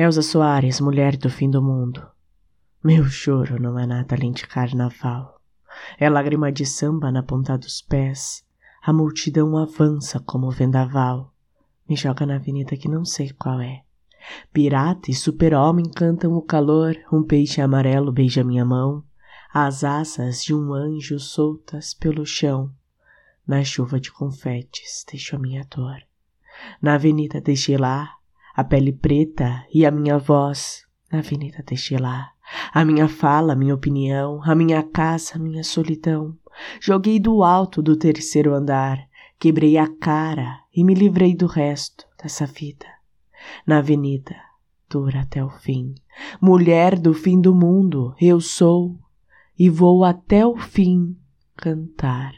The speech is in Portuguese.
Elza Soares, mulher do fim do mundo. Meu choro não é nada além de carnaval. É lágrima de samba na ponta dos pés. A multidão avança como vendaval. Me joga na avenida que não sei qual é. Pirata e super-homem cantam o calor. Um peixe amarelo beija minha mão. As asas de um anjo soltas pelo chão. Na chuva de confetes deixo a minha dor. Na avenida deixei lá a pele preta e a minha voz. Na avenida deixei lá a minha fala, a minha opinião, a minha casa, a minha solidão. Joguei do alto do terceiro andar, quebrei a cara e me livrei do resto dessa vida. Na avenida, dura até o fim. Mulher do fim do mundo, eu sou, e vou até o fim cantar.